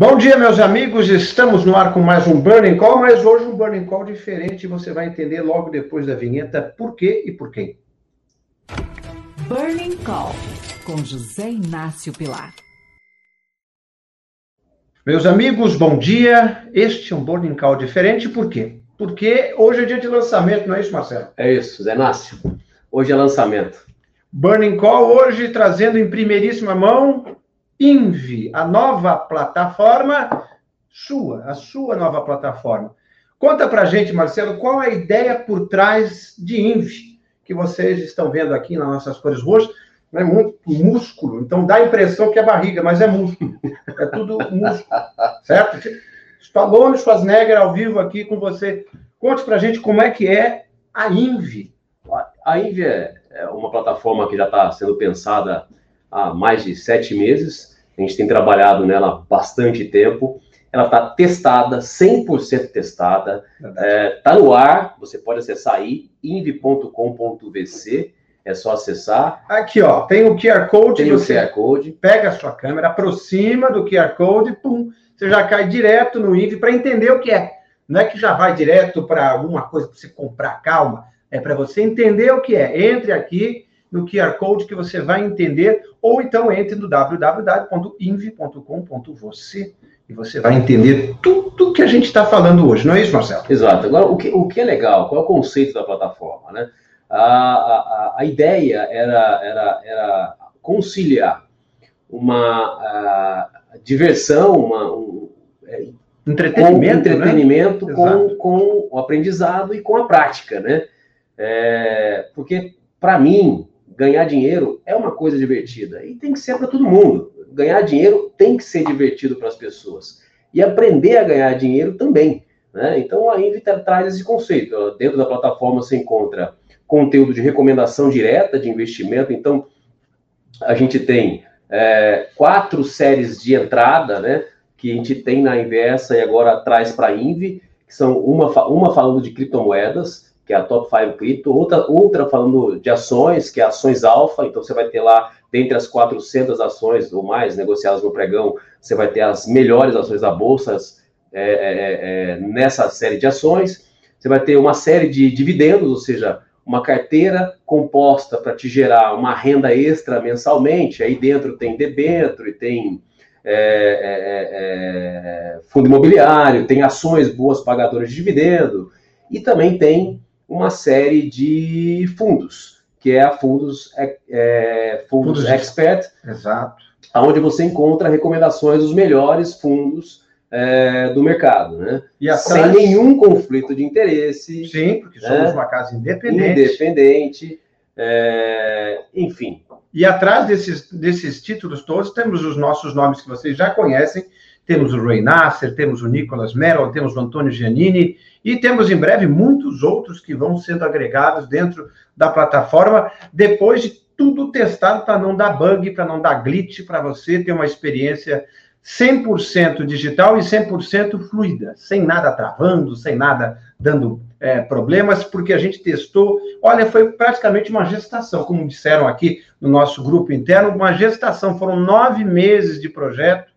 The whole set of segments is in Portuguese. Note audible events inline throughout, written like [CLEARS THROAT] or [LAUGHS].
Bom dia, meus amigos. Estamos no ar com mais um Burning Call, mas hoje um Burning Call diferente. Você vai entender logo depois da vinheta por quê e por quem. Burning Call, com José Inácio Pilar. Meus amigos, bom dia. Este é um Burning Call diferente, por quê? Porque hoje é dia de lançamento, não é isso, Marcelo? É isso, Zé Inácio. Hoje é lançamento. Burning Call hoje trazendo em primeiríssima mão Invi, a nova plataforma sua, a sua nova plataforma. Conta pra gente, Marcelo, qual a ideia por trás de Invi, que vocês estão vendo aqui nas nossas cores roxas, é muito músculo, então dá a impressão que é barriga, mas é músculo. É tudo músculo, [LAUGHS] certo? Stallone Schwarzenegger ao vivo aqui com você. Conte pra gente como é que é a Invi. A Invi é, é uma plataforma que já está sendo pensada há mais de sete meses. A gente tem trabalhado nela bastante tempo. Ela está testada, 100% testada. Está é, tá no ar, você pode acessar aí, inv.com.vc. É só acessar. Aqui, ó, tem o QR Code. Tem você o QR Code. Pega a sua câmera, aproxima do QR Code, pum, você já cai direto no INVI para entender o que é. Não é que já vai direto para alguma coisa para você comprar, calma. É para você entender o que é. Entre aqui no QR Code que você vai entender, ou então entre no www.inv.com.você e você vai entender tudo que a gente está falando hoje, não é isso, Marcelo? Exato. Agora, o que, o que é legal, qual é o conceito da plataforma, né? A, a, a ideia era, era, era conciliar uma diversão, uma, um, é, entretenimento, com, entretenimento né? com, com o aprendizado e com a prática, né? É, porque, para mim, ganhar dinheiro é uma coisa divertida e tem que ser para todo mundo. Ganhar dinheiro tem que ser divertido para as pessoas e aprender a ganhar dinheiro também. Né? Então a Invita traz esse conceito. Dentro da plataforma você encontra conteúdo de recomendação direta de investimento. Então a gente tem é, quatro séries de entrada, né? Que a gente tem na Inversa e agora traz para a Invi, que são uma, uma falando de criptomoedas, que é a Top 5 Crypto, outra, outra falando de ações, que é ações alfa, então você vai ter lá, dentre as 400 ações ou mais negociadas no pregão, você vai ter as melhores ações da Bolsa é, é, é, nessa série de ações, você vai ter uma série de dividendos, ou seja, uma carteira composta para te gerar uma renda extra mensalmente, aí dentro tem debênture, tem é, é, é, fundo imobiliário, tem ações boas pagadoras de dividendo, e também tem uma série de fundos, que é a Fundos, é, é fundos, fundos Expert, exato. onde você encontra recomendações dos melhores fundos é, do mercado, né? E. Sem nenhum conflito de interesse. Sim, porque somos né? uma casa independente. Independente, é, enfim. E atrás desses, desses títulos todos, temos os nossos nomes que vocês já conhecem, temos o Ray Nasser, temos o Nicolas Merrill, temos o Antônio Giannini e temos em breve muitos outros que vão sendo agregados dentro da plataforma depois de tudo testado para não dar bug, para não dar glitch, para você ter uma experiência 100% digital e 100% fluida, sem nada travando, sem nada dando é, problemas, porque a gente testou. Olha, foi praticamente uma gestação, como disseram aqui no nosso grupo interno, uma gestação. Foram nove meses de projeto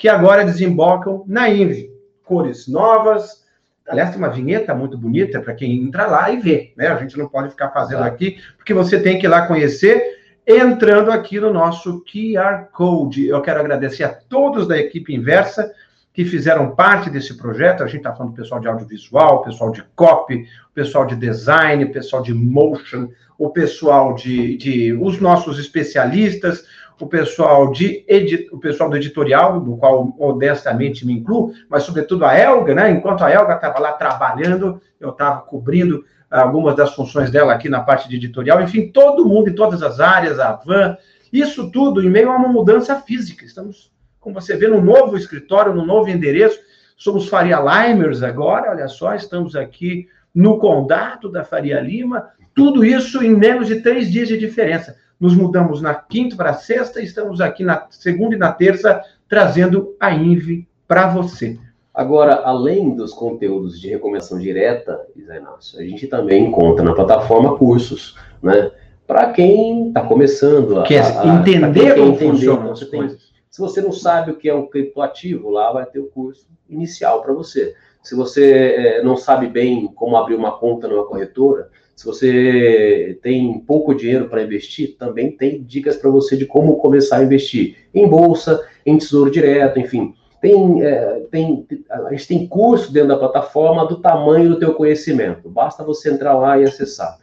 que agora desembocam na INVE. Cores novas. Aliás, tem uma vinheta muito bonita para quem entra lá e vê. Né? A gente não pode ficar fazendo aqui, porque você tem que ir lá conhecer, entrando aqui no nosso QR Code. Eu quero agradecer a todos da equipe inversa que fizeram parte desse projeto. A gente está falando do pessoal de audiovisual, pessoal de copy, pessoal de design, pessoal de motion, o pessoal de, de os nossos especialistas, o pessoal de o pessoal do editorial, do qual modestamente me incluo, mas sobretudo a Elga, né? Enquanto a Elga estava lá trabalhando, eu estava cobrindo algumas das funções dela aqui na parte de editorial, enfim, todo mundo em todas as áreas, a Van, isso tudo em meio a uma mudança física. Estamos, como você vê, no novo escritório, no novo endereço. Somos Faria Limers agora, olha só, estamos aqui no condado da Faria Lima, tudo isso em menos de três dias de diferença nos mudamos na quinta para sexta e estamos aqui na segunda e na terça trazendo a INVE para você. Agora, além dos conteúdos de recomendação direta, Inácio, a gente também encontra na plataforma cursos, né? Para quem está começando a, Quer a, entender como funcionam as coisas. Se você não sabe o que é um criptoativo, lá vai ter o curso inicial para você. Se você é, não sabe bem como abrir uma conta numa corretora, se você tem pouco dinheiro para investir, também tem dicas para você de como começar a investir em bolsa, em tesouro direto, enfim. Tem, é, tem, a gente tem curso dentro da plataforma do tamanho do teu conhecimento. Basta você entrar lá e acessar.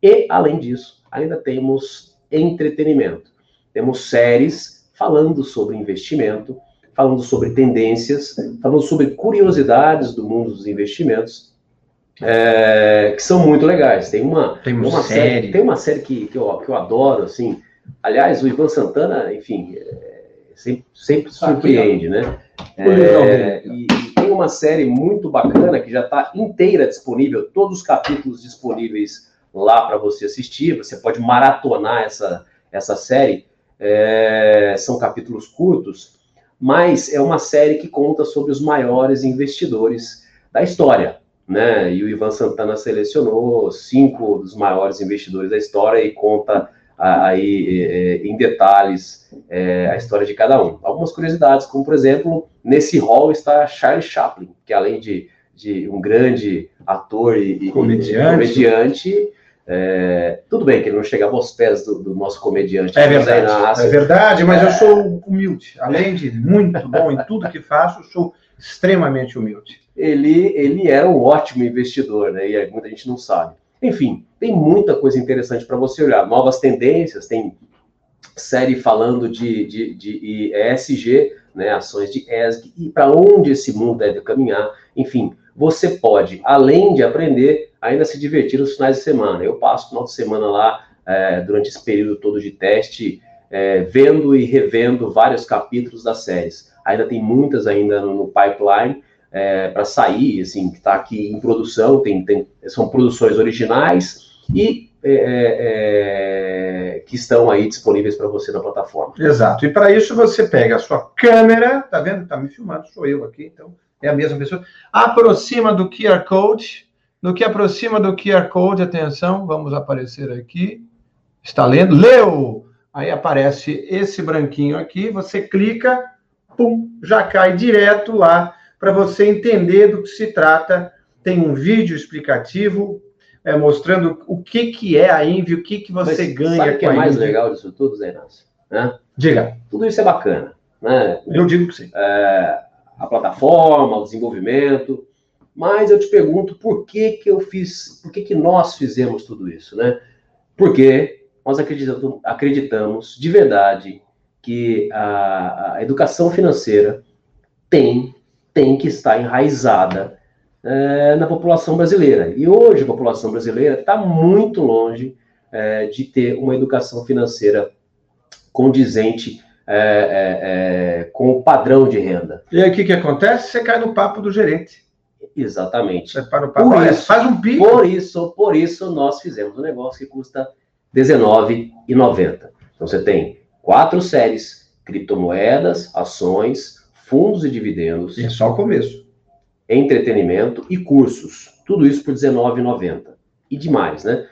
E, além disso, ainda temos entretenimento. Temos séries falando sobre investimento, falando sobre tendências, falando sobre curiosidades do mundo dos investimentos, é, que são muito legais. Tem uma, tem uma, uma série. série. Tem uma série que, que, eu, que eu adoro, assim. Aliás, o Ivan Santana, enfim, é, sempre, sempre surpreende, né? É, e, e, tem uma série muito bacana que já está inteira disponível, todos os capítulos disponíveis lá para você assistir. Você pode maratonar essa, essa série. É, são capítulos curtos, mas é uma série que conta sobre os maiores investidores da história. Né? E o Ivan Santana selecionou cinco dos maiores investidores da história e conta aí é, em detalhes é, a história de cada um. Algumas curiosidades, como por exemplo, nesse hall está Charlie Chaplin, que além de, de um grande ator e, comediante, e comediante é, tudo bem que ele não chegava aos pés do, do nosso comediante. É verdade, é verdade, mas é... eu sou humilde. Além de muito bom em tudo que faço, sou extremamente humilde. Ele, ele era um ótimo investidor, né? E muita gente não sabe. Enfim, tem muita coisa interessante para você olhar. Novas tendências, tem série falando de, de, de ESG, né, ações de ESG, e para onde esse mundo deve caminhar. Enfim, você pode, além de aprender, ainda se divertir nos finais de semana. Eu passo o final de semana lá, é, durante esse período todo de teste, é, vendo e revendo vários capítulos das séries. Ainda tem muitas ainda no, no pipeline é, para sair, assim, que está aqui em produção, tem, tem, são produções originais e é, é, é que estão aí disponíveis para você na plataforma. Exato. E para isso você pega a sua câmera, tá vendo? Tá me filmando, sou eu aqui, então é a mesma pessoa. Aproxima do QR Code. No que aproxima do QR Code, atenção, vamos aparecer aqui. Está lendo? Leu! Aí aparece esse branquinho aqui, você clica, pum, já cai direto lá para você entender do que se trata. Tem um vídeo explicativo é, mostrando o que, que é a Envy, o que, que você Mas ganha sabe o que é mais legal disso tudo, Zé Inácio? Né? Diga. Tudo isso é bacana. Né? Eu digo que sim. É, a plataforma, o desenvolvimento, mas eu te pergunto por que que eu fiz, por que que nós fizemos tudo isso, né? Porque nós acreditamos, acreditamos de verdade que a, a educação financeira tem tem que estar enraizada é, na população brasileira. E hoje a população brasileira está muito longe é, de ter uma educação financeira condizente é, com o padrão de renda. E aí o que, que acontece? Você cai no papo do gerente. Exatamente. Você para o papo, por isso, faz um pico. Por isso, por isso nós fizemos um negócio que custa R$19,90. Então você tem quatro séries, criptomoedas, ações, fundos e dividendos. É só o começo. Entretenimento e cursos. Tudo isso por R$19,90. E demais, né?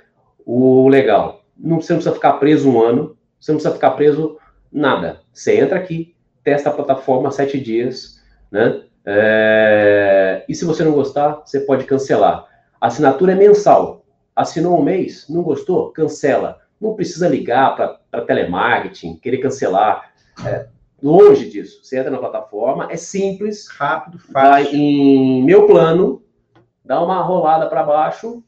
O legal, não, você não precisa ficar preso um ano, você não precisa ficar preso nada. Você entra aqui, testa a plataforma sete dias, né? É... E se você não gostar, você pode cancelar. A assinatura é mensal. Assinou um mês, não gostou? Cancela. Não precisa ligar para telemarketing, querer cancelar. É, Longe disso. Você entra na plataforma, é simples, rápido, fácil. em meu plano, dá uma rolada para baixo,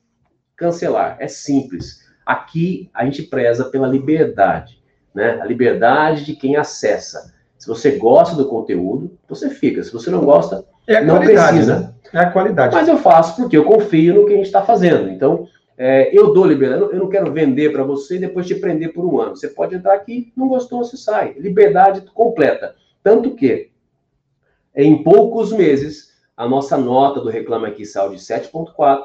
cancelar. É simples. Aqui a gente preza pela liberdade, né? A liberdade de quem acessa. Se você gosta do conteúdo, você fica. Se você não gosta, é não precisa. Né? É a qualidade. Mas eu faço porque eu confio no que a gente está fazendo. Então, é, eu dou liberdade, eu não quero vender para você e depois te prender por um ano. Você pode entrar aqui, não gostou, você sai. Liberdade completa. Tanto que, em poucos meses, a nossa nota do Reclame Aqui saiu de 7,4,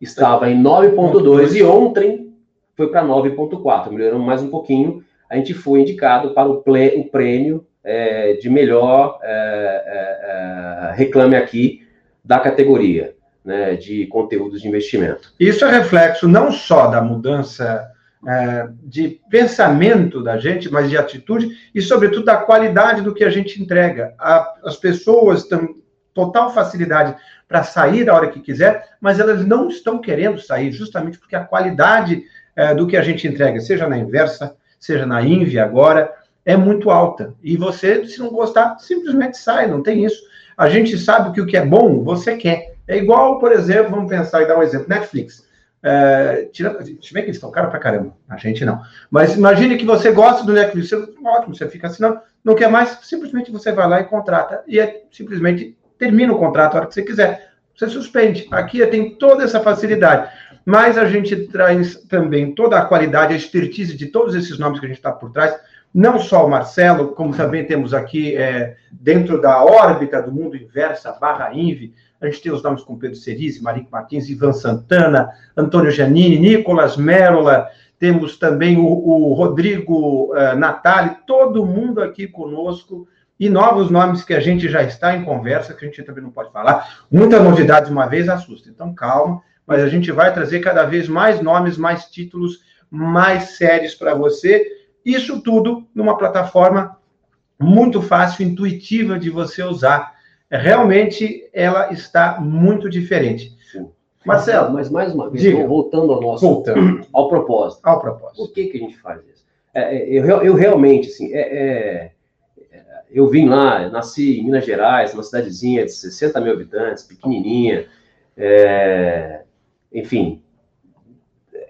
estava em 9,2 e ontem foi para 9,4, melhoramos mais um pouquinho. A gente foi indicado para o, o prêmio é, de melhor é, é, é Reclame Aqui da categoria né, de conteúdos de investimento. Isso é reflexo não só da mudança é, de pensamento da gente, mas de atitude e, sobretudo, da qualidade do que a gente entrega. A, as pessoas têm total facilidade para sair a hora que quiser, mas elas não estão querendo sair, justamente porque a qualidade é, do que a gente entrega, seja na inversa, seja na Invi agora, é muito alta. E você, se não gostar, simplesmente sai, não tem isso. A gente sabe que o que é bom, você quer. É igual, por exemplo, vamos pensar e dar um exemplo, Netflix. É, se bem que eles estão caro pra caramba, a gente não. Mas imagine que você gosta do Netflix, você, ótimo, você fica não, não quer mais, simplesmente você vai lá e contrata. E é, simplesmente termina o contrato a hora que você quiser. Você suspende. Aqui tem toda essa facilidade. Mas a gente traz também toda a qualidade, a expertise de todos esses nomes que a gente está por trás não só o Marcelo, como também temos aqui é, dentro da órbita do mundo inversa, barra INVE, a gente tem os nomes como Pedro Cerise, Marico Martins, Ivan Santana, Antônio Giannini, Nicolas Merola, temos também o, o Rodrigo uh, Natali, todo mundo aqui conosco, e novos nomes que a gente já está em conversa, que a gente também não pode falar. Muitas novidades uma vez assusta, então calma, mas a gente vai trazer cada vez mais nomes, mais títulos, mais sérios para você isso tudo numa plataforma muito fácil, intuitiva de você usar. Realmente ela está muito diferente. Sim. Marcelo, mas mais uma vez, diga. voltando ao nosso voltando. [CLEARS THROAT] ao propósito. Ao propósito. Por que, que a gente faz isso? É, é eu, eu realmente, assim, é, é, eu vim lá, nasci em Minas Gerais, uma cidadezinha de 60 mil habitantes, pequenininha, é, enfim,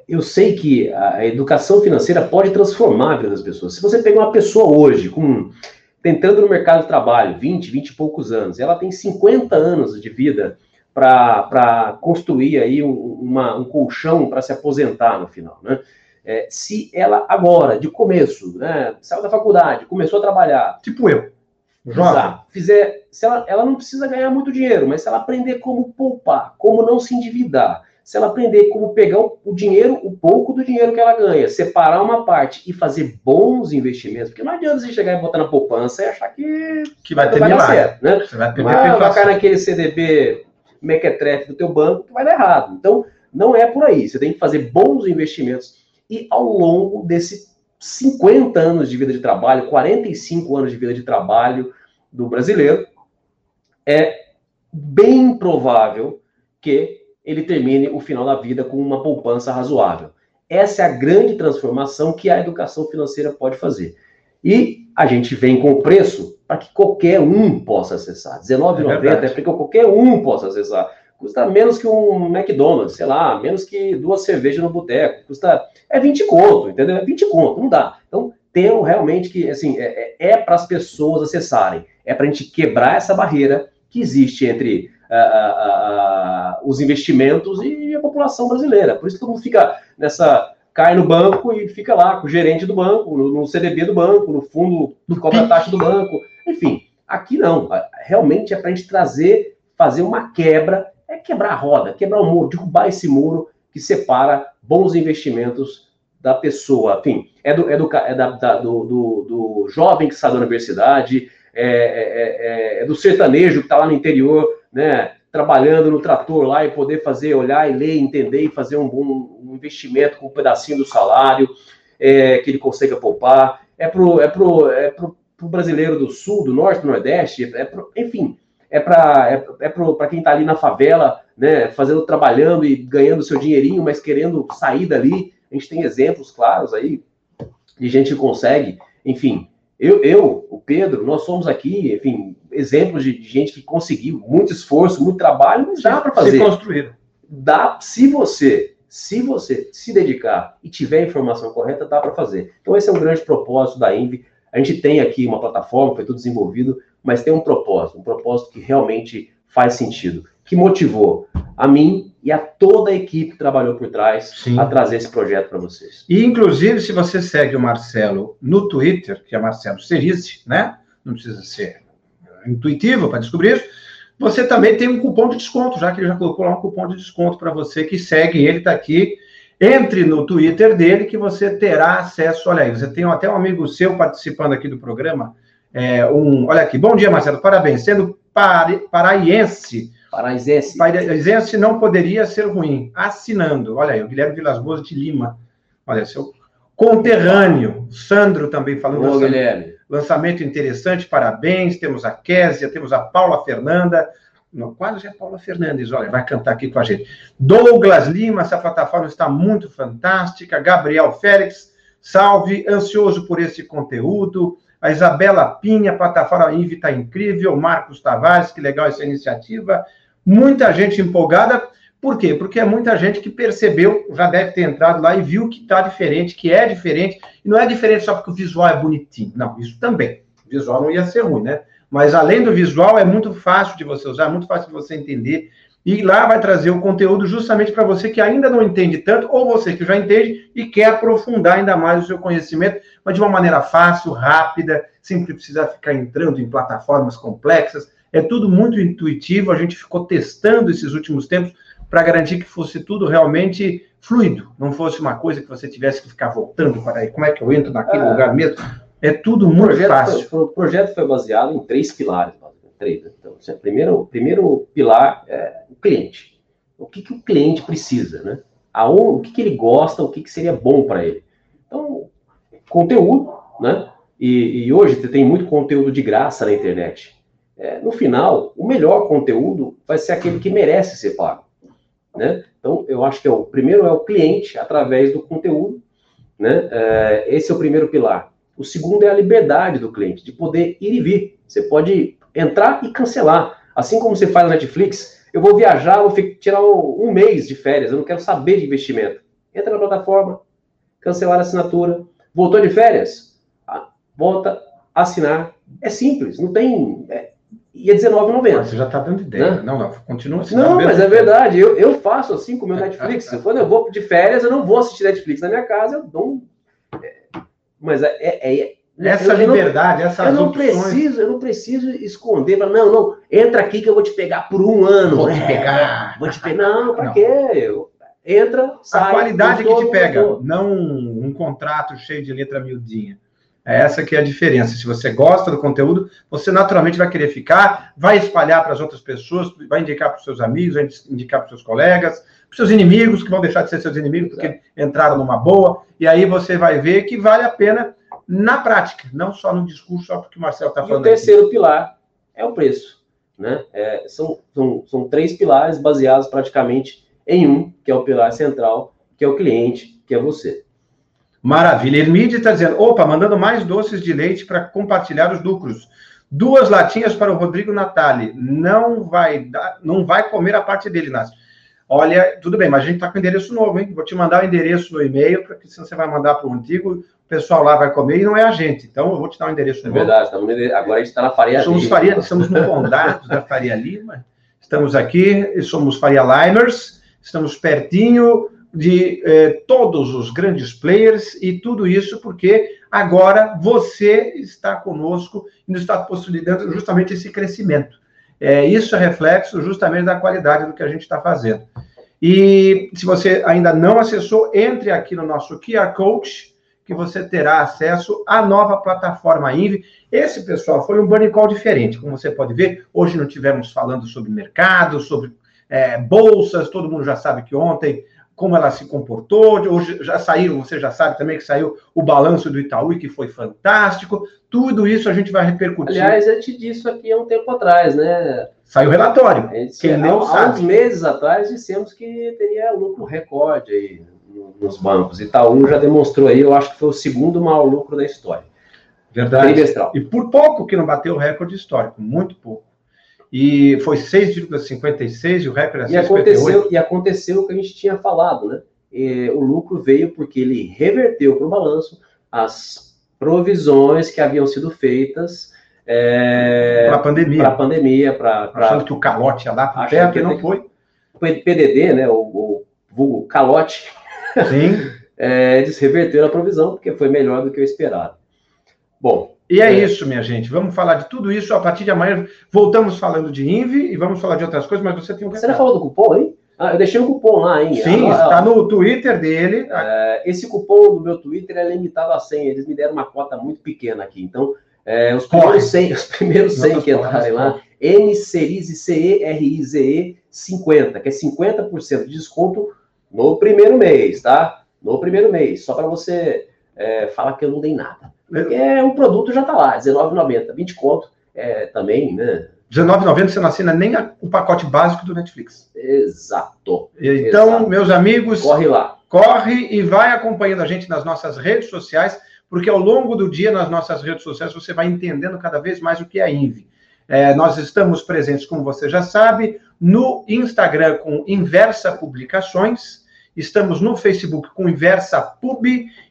eu sei que a educação financeira pode transformar a vida das pessoas. Se você pegar uma pessoa hoje, com tentando no mercado de trabalho, 20, 20 e poucos anos, ela tem 50 anos de vida para construir aí um, uma, um colchão para se aposentar no final, né? É, se ela agora, de começo, né, saiu da faculdade, começou a trabalhar, tipo eu, já fizer, se ela, ela não precisa ganhar muito dinheiro, mas se ela aprender como poupar, como não se endividar, se ela aprender como pegar o, dinheiro, o pouco do dinheiro que ela ganha, separar uma parte e fazer bons investimentos, porque não adianta você chegar e botar na poupança e achar que, que vai ter vai dar certo, né? Você vai perder vai, vai cair naquele CDB mequetrefe do teu banco que vai dar errado. Então, não é por aí. Você tem que fazer bons investimentos e ao longo desses 50 anos de vida de trabalho, 45 anos de vida de trabalho do brasileiro, é bem provável que ele termine o final da vida com uma poupança razoável. Essa é a grande transformação que a educação financeira pode fazer. E a gente vem com o preço para que qualquer um possa acessar. R$19,90 é, é para que qualquer um possa acessar. Custa menos que um McDonald's, sei lá, menos que duas cervejas no boteco. Custa. É 20 conto, entendeu? É 20 conto, não dá. Então, tem realmente que, assim, é, é, é para as pessoas acessarem. É para a gente quebrar essa barreira que existe entre os investimentos e a população brasileira. Por isso que todo mundo fica nessa. cai no banco e fica lá com o gerente do banco, no, no CDB do banco, no fundo que cobra taxa do banco. Enfim, aqui não. Realmente é para a gente trazer, fazer uma quebra, é quebrar a roda, quebrar o muro, derrubar esse muro que separa bons investimentos da pessoa. Enfim, é do, é do, é da, da, do, do, do jovem que sai da universidade, é, é, é, é do sertanejo que está lá no interior né, trabalhando no trator lá e poder fazer, olhar e ler, entender e fazer um bom um investimento com um pedacinho do salário é, que ele consiga poupar. É pro, é pro, é pro, pro brasileiro do sul, do norte, do nordeste, é pro, enfim, é para é, é para quem está ali na favela, né, fazendo, trabalhando e ganhando seu dinheirinho, mas querendo sair dali. A gente tem exemplos claros aí de gente que consegue, enfim. Eu, eu, o Pedro, nós somos aqui, enfim, exemplos de, de gente que conseguiu muito esforço, muito trabalho, mas dá para fazer. Se construir. Dá, se você, se você se dedicar e tiver a informação correta, dá para fazer. Então esse é um grande propósito da Invi. A gente tem aqui uma plataforma, foi tudo desenvolvido, mas tem um propósito, um propósito que realmente faz sentido, que motivou a mim e a toda a equipe que trabalhou por trás Sim. a trazer esse projeto para vocês. E, inclusive, se você segue o Marcelo no Twitter, que é Marcelo Cerise, né? Não precisa ser intuitivo para descobrir isso, você também tem um cupom de desconto, já que ele já colocou lá um cupom de desconto para você que segue ele, está aqui. Entre no Twitter dele que você terá acesso. Olha aí, você tem até um amigo seu participando aqui do programa. É, um, olha aqui, bom dia, Marcelo, parabéns. Sendo pari, paraiense, Paraisense. Paraisense não poderia ser ruim. Assinando. Olha aí, o Guilherme Vilas Boas de Lima. Olha, seu conterrâneo. Sandro também falando. Ô, Guilherme. Lançamento interessante, parabéns. Temos a Késia, temos a Paula Fernanda. Não, quase é Paula Fernandes, olha, vai cantar aqui com a gente. Douglas Lima, essa plataforma está muito fantástica. Gabriel Félix, salve, ansioso por esse conteúdo. A Isabela Pinha, plataforma INVI está incrível. Marcos Tavares, que legal essa iniciativa. Muita gente empolgada. Por quê? Porque é muita gente que percebeu, já deve ter entrado lá e viu que está diferente, que é diferente. E não é diferente só porque o visual é bonitinho. Não, isso também. O visual não ia ser ruim, né? Mas além do visual, é muito fácil de você usar, é muito fácil de você entender. E lá vai trazer o conteúdo justamente para você que ainda não entende tanto, ou você que já entende e quer aprofundar ainda mais o seu conhecimento, mas de uma maneira fácil, rápida, sem precisar ficar entrando em plataformas complexas. É tudo muito intuitivo. A gente ficou testando esses últimos tempos para garantir que fosse tudo realmente fluido, não fosse uma coisa que você tivesse que ficar voltando para aí. Como é que eu entro naquele é. lugar mesmo? É tudo muito fácil. Foi, o projeto foi baseado em três pilares. Três, né? então, o primeiro, primeiro pilar é o cliente. O que, que o cliente precisa, né? Aonde, o que, que ele gosta, o que, que seria bom para ele. Então, conteúdo, né? E, e, hoje tem muito conteúdo de graça na internet. É, no final, o melhor conteúdo vai ser aquele que merece ser pago. Né? Então, eu acho que é o primeiro é o cliente através do conteúdo, né? É, esse é o primeiro pilar. O segundo é a liberdade do cliente, de poder ir e vir. Você pode entrar e cancelar. Assim como você faz na Netflix, eu vou viajar, vou tirar um mês de férias, eu não quero saber de investimento. Entra na plataforma, cancelar a assinatura. Voltou de férias? Ah, volta, assinar. É simples, não tem. É, e é R$19,90. Você já está dando ideia. Né? Não, não, continua assim. Não, mas é verdade. Eu, eu faço assim com o meu [LAUGHS] Netflix. Quando eu vou de férias, eu não vou assistir Netflix na minha casa, eu dou um mas é, é, é essa eu, liberdade, essa eu não opções. preciso, eu não preciso esconder, não, não, entra aqui que eu vou te pegar por um ano. Vou te pegar. Vou te pegar. Não, [LAUGHS] para quê? Eu, entra, sai. A qualidade que te pega, não um contrato cheio de letra miudinha. É essa que é a diferença. Se você gosta do conteúdo, você naturalmente vai querer ficar, vai espalhar para as outras pessoas, vai indicar para os seus amigos, vai indicar para os seus colegas, para os seus inimigos, que vão deixar de ser seus inimigos porque Exato. entraram numa boa. E aí você vai ver que vale a pena na prática, não só no discurso, só porque o Marcelo está falando. E o terceiro aqui. pilar é o preço. Né? É, são, são, são três pilares baseados praticamente em um, que é o pilar central, que é o cliente, que é você. Maravilha. Hermide está dizendo: opa, mandando mais doces de leite para compartilhar os lucros. Duas latinhas para o Rodrigo Natali. Não vai dar, não vai comer a parte dele, Nácio. Olha, tudo bem, mas a gente está com endereço novo, hein? Vou te mandar o endereço no e-mail, porque se você vai mandar para o antigo, o pessoal lá vai comer e não é a gente. Então, eu vou te dar o um endereço é novo. É verdade, estamos, agora a gente está na Faria somos Lima. Faria, estamos no Condato da Faria Lima. Estamos aqui, somos Faria Limers, estamos pertinho de eh, todos os grandes players e tudo isso porque agora você está conosco e nos está possibilitando justamente esse crescimento. É, isso é reflexo justamente da qualidade do que a gente está fazendo. E se você ainda não acessou, entre aqui no nosso QR Code, que você terá acesso à nova plataforma Invi. Esse, pessoal, foi um burning call diferente. Como você pode ver, hoje não tivemos falando sobre mercado, sobre é, bolsas, todo mundo já sabe que ontem como ela se comportou. Hoje já saiu, você já sabe também que saiu o balanço do Itaú, que foi fantástico. Tudo isso a gente vai repercutir. Aliás, eu te disse aqui há um tempo atrás, né? Saiu o relatório. Quem não há, sabe. Há uns meses atrás dissemos que teria lucro recorde aí nos bancos. Itaú já demonstrou aí, eu acho que foi o segundo maior lucro da história. Verdade. Trimestral. E por pouco que não bateu o recorde histórico, muito pouco e foi 6,56 e o recorde era 6,58. Aconteceu, e aconteceu o que a gente tinha falado, né? E o lucro veio porque ele reverteu para o balanço as provisões que haviam sido feitas é, para a pandemia. Para a pandemia, para. Achando que o calote ia lá para perto e não foi. PDD, né? O, o, o calote. Sim. [LAUGHS] é, eles reverteram a provisão, porque foi melhor do que o esperado. Bom, e é, é, isso, minha gente. Vamos falar de tudo isso. A partir de amanhã, voltamos falando de INVI e vamos falar de outras coisas, mas você tem um Você não falou do cupom, hein? Ah, eu deixei um cupom lá, hein? Sim, está no Twitter dele. É, esse cupom do meu Twitter é limitado a 100. Eles me deram uma cota muito pequena aqui. Então, é, os, primeiros 100, os primeiros 100 que entrarem lá, M-Serize, C-E-R-I-Z-E 50, que é 50% de desconto no primeiro mês, tá? No primeiro mês. Só para você é, fala que eu não dei nada. Porque é, o produto já está lá, R$19,90, 20 conto é, também, né? R$19,90 você não assina nem a, o pacote básico do Netflix. Exato. Então, Exato. meus amigos. Corre lá. Corre e vai acompanhando a gente nas nossas redes sociais, porque ao longo do dia, nas nossas redes sociais, você vai entendendo cada vez mais o que é a INVE. É, nós estamos presentes, como você já sabe, no Instagram com Inversa Publicações, estamos no Facebook com Inversa Pub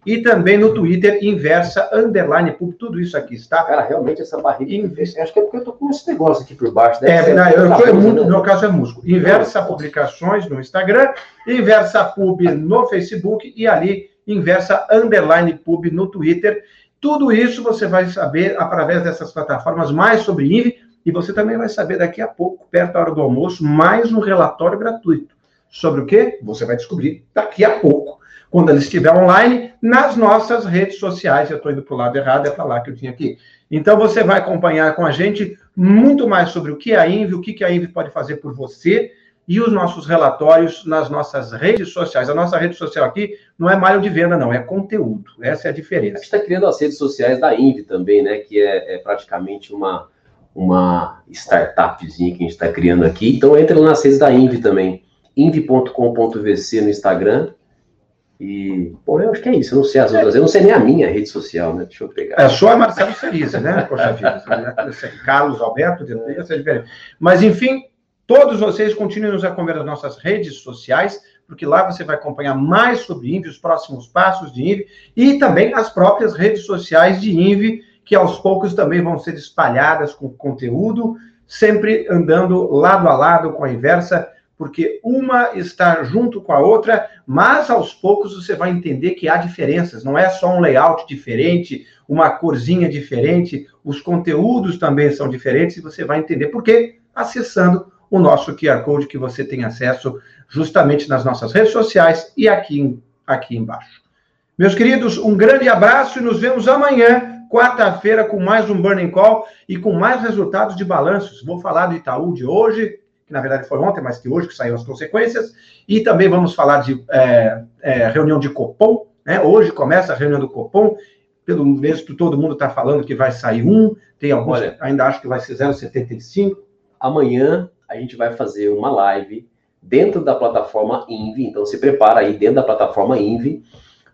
e também no Twitter Inversa Underline Pub. Tudo isso aqui está. Cara, realmente essa barriga. Inv... Acho que é porque eu tô com esse negócio aqui por baixo. Deve é, não, eu, eu, no né? meu caso é músculo. Inversa Publicações no Instagram, Inversa Pub no Facebook e ali Inversa Underline Pub no Twitter. Tudo isso você vai saber através dessas plataformas mais sobre INVE e você também vai saber daqui a pouco, perto da hora do almoço, mais um relatório gratuito. Sobre o quê? Você vai descobrir daqui a pouco, quando ele estiver online, nas nossas redes sociais. Eu estou indo para o lado errado, é para lá que eu tinha aqui. Então você vai acompanhar com a gente muito mais sobre o que é a INVE, o que a INVE pode fazer por você e os nossos relatórios nas nossas redes sociais. A nossa rede social aqui não é malho de venda, não, é conteúdo. Essa é a diferença. A gente está criando as redes sociais da INVE também, né? Que é, é praticamente uma uma startupzinha que a gente está criando aqui. Então entra nas redes da Invi também, invi.com.vc no Instagram. E, bom, eu acho que é isso. Eu não sei as outras, eu não sei nem a minha rede social, né? Deixa eu pegar. É, só a Marcelo Cerise, né? Poxa vida. Carlos Alberto. Mas, enfim, todos vocês continuem nos acompanhando nas nossas redes sociais, porque lá você vai acompanhar mais sobre INVI, os próximos passos de INVI e também as próprias redes sociais de INVI que aos poucos também vão ser espalhadas com conteúdo, sempre andando lado a lado com a inversa, porque uma está junto com a outra, mas aos poucos você vai entender que há diferenças, não é só um layout diferente, uma corzinha diferente, os conteúdos também são diferentes e você vai entender por quê acessando o nosso QR Code que você tem acesso justamente nas nossas redes sociais e aqui, aqui embaixo. Meus queridos, um grande abraço e nos vemos amanhã quarta-feira com mais um Burning Call e com mais resultados de balanços. Vou falar do Itaú de hoje, que na verdade foi ontem, mas que hoje que saíram as consequências, e também vamos falar de é, é, reunião de Copom. Né? Hoje começa a reunião do Copom, pelo menos todo mundo está falando que vai sair um, tem alguns, Olha, ainda acho que vai ser 0,75. Amanhã a gente vai fazer uma live dentro da plataforma Invi, então se prepara aí dentro da plataforma Invi.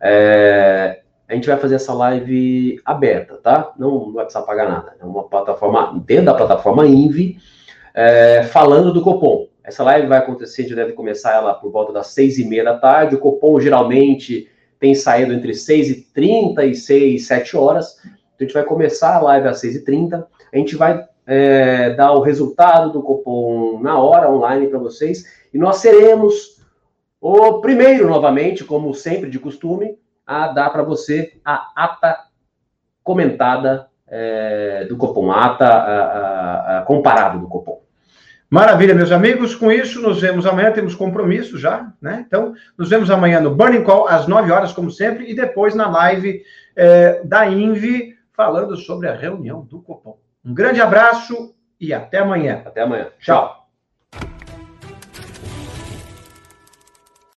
É, a gente vai fazer essa live aberta, tá? Não, não vai precisar pagar nada. É uma plataforma, dentro da plataforma Invi, é, falando do Copom. Essa live vai acontecer, a gente deve começar ela por volta das seis e meia da tarde. O Copom geralmente tem saído entre seis e trinta e seis, sete horas. A gente vai começar a live às seis e trinta. A gente vai é, dar o resultado do Copom na hora, online para vocês. E nós seremos o primeiro, novamente, como sempre de costume, a dar para você a ata comentada é, do Copom, a ata a, a, a comparada do Copom. Maravilha, meus amigos. Com isso, nos vemos amanhã. Temos compromisso já, né? Então, nos vemos amanhã no Burning Call, às 9 horas, como sempre, e depois na live é, da INVI, falando sobre a reunião do Copom. Um grande abraço e até amanhã. Até amanhã. Tchau.